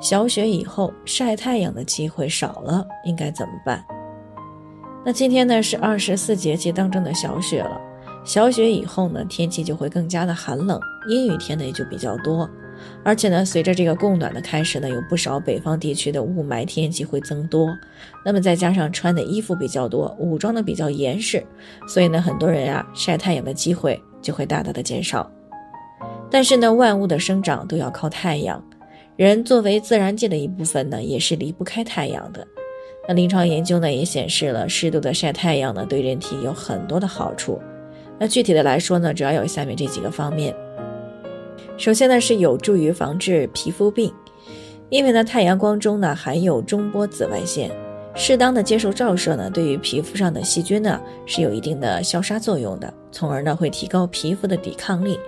小雪以后晒太阳的机会少了，应该怎么办？那今天呢是二十四节气当中的小雪了。小雪以后呢，天气就会更加的寒冷，阴雨天呢也就比较多。而且呢，随着这个供暖的开始呢，有不少北方地区的雾霾天气会增多。那么再加上穿的衣服比较多，武装的比较严实，所以呢，很多人啊晒太阳的机会就会大大的减少。但是呢，万物的生长都要靠太阳。人作为自然界的一部分呢，也是离不开太阳的。那临床研究呢也显示了，适度的晒太阳呢，对人体有很多的好处。那具体的来说呢，主要有下面这几个方面。首先呢，是有助于防治皮肤病，因为呢，太阳光中呢含有中波紫外线，适当的接受照射呢，对于皮肤上的细菌呢是有一定的消杀作用的，从而呢会提高皮肤的抵抗力。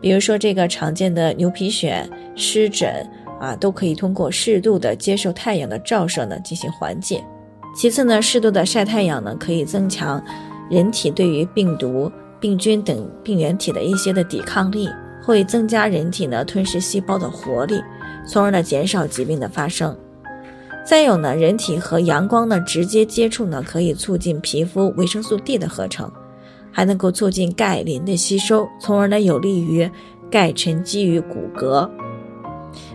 比如说这个常见的牛皮癣、湿疹。啊，都可以通过适度的接受太阳的照射呢进行缓解。其次呢，适度的晒太阳呢可以增强人体对于病毒、病菌等病原体的一些的抵抗力，会增加人体呢吞噬细胞的活力，从而呢减少疾病的发生。再有呢，人体和阳光呢直接接触呢可以促进皮肤维生素 D 的合成，还能够促进钙磷的吸收，从而呢有利于钙沉积于骨骼。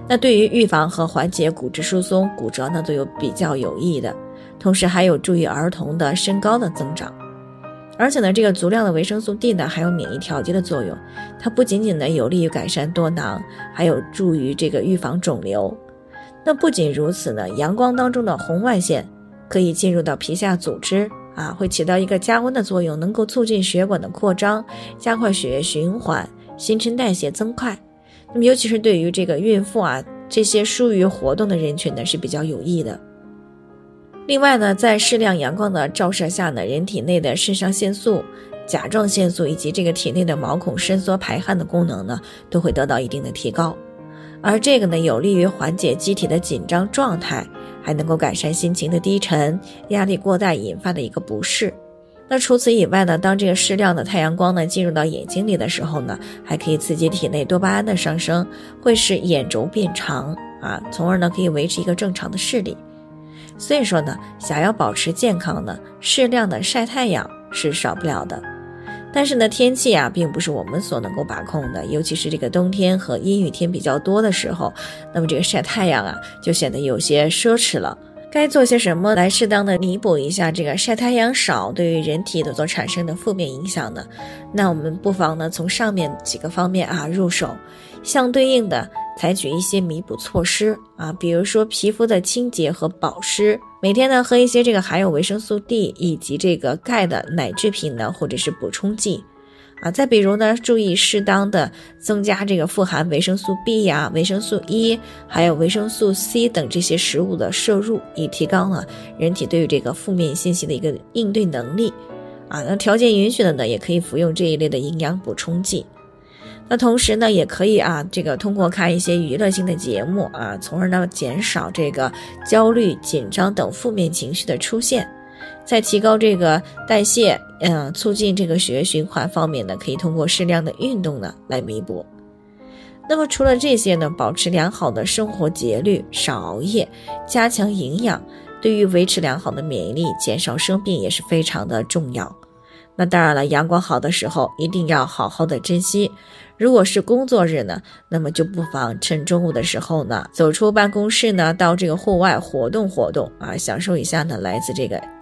那对于预防和缓解骨质疏松、骨折呢，都有比较有益的，同时还有助于儿童的身高的增长。而且呢，这个足量的维生素 D 呢，还有免疫调节的作用，它不仅仅呢有利于改善多囊，还有助于这个预防肿瘤。那不仅如此呢，阳光当中的红外线可以进入到皮下组织啊，会起到一个加温的作用，能够促进血管的扩张，加快血液循环，新陈代谢增快。那么，尤其是对于这个孕妇啊，这些疏于活动的人群呢，是比较有益的。另外呢，在适量阳光的照射下呢，人体内的肾上腺素、甲状腺素以及这个体内的毛孔伸缩排汗的功能呢，都会得到一定的提高。而这个呢，有利于缓解机体的紧张状态，还能够改善心情的低沉、压力过大引发的一个不适。那除此以外呢，当这个适量的太阳光呢进入到眼睛里的时候呢，还可以刺激体内多巴胺的上升，会使眼轴变长啊，从而呢可以维持一个正常的视力。所以说呢，想要保持健康呢，适量的晒太阳是少不了的。但是呢，天气啊并不是我们所能够把控的，尤其是这个冬天和阴雨天比较多的时候，那么这个晒太阳啊就显得有些奢侈了。该做些什么来适当的弥补一下这个晒太阳少对于人体的所产生的负面影响呢？那我们不妨呢从上面几个方面啊入手，相对应的采取一些弥补措施啊，比如说皮肤的清洁和保湿，每天呢喝一些这个含有维生素 D 以及这个钙的奶制品呢，或者是补充剂。啊，再比如呢，注意适当的增加这个富含维生素 B 呀、维生素 E，还有维生素 C 等这些食物的摄入，以提高呢人体对于这个负面信息的一个应对能力。啊，那条件允许的呢，也可以服用这一类的营养补充剂。那同时呢，也可以啊，这个通过看一些娱乐性的节目啊，从而呢减少这个焦虑、紧张等负面情绪的出现。在提高这个代谢，嗯，促进这个血液循环方面呢，可以通过适量的运动呢来弥补。那么除了这些呢，保持良好的生活节律，少熬夜，加强营养，对于维持良好的免疫力，减少生病也是非常的重要。那当然了，阳光好的时候一定要好好的珍惜。如果是工作日呢，那么就不妨趁中午的时候呢，走出办公室呢，到这个户外活动活动啊，享受一下呢来自这个。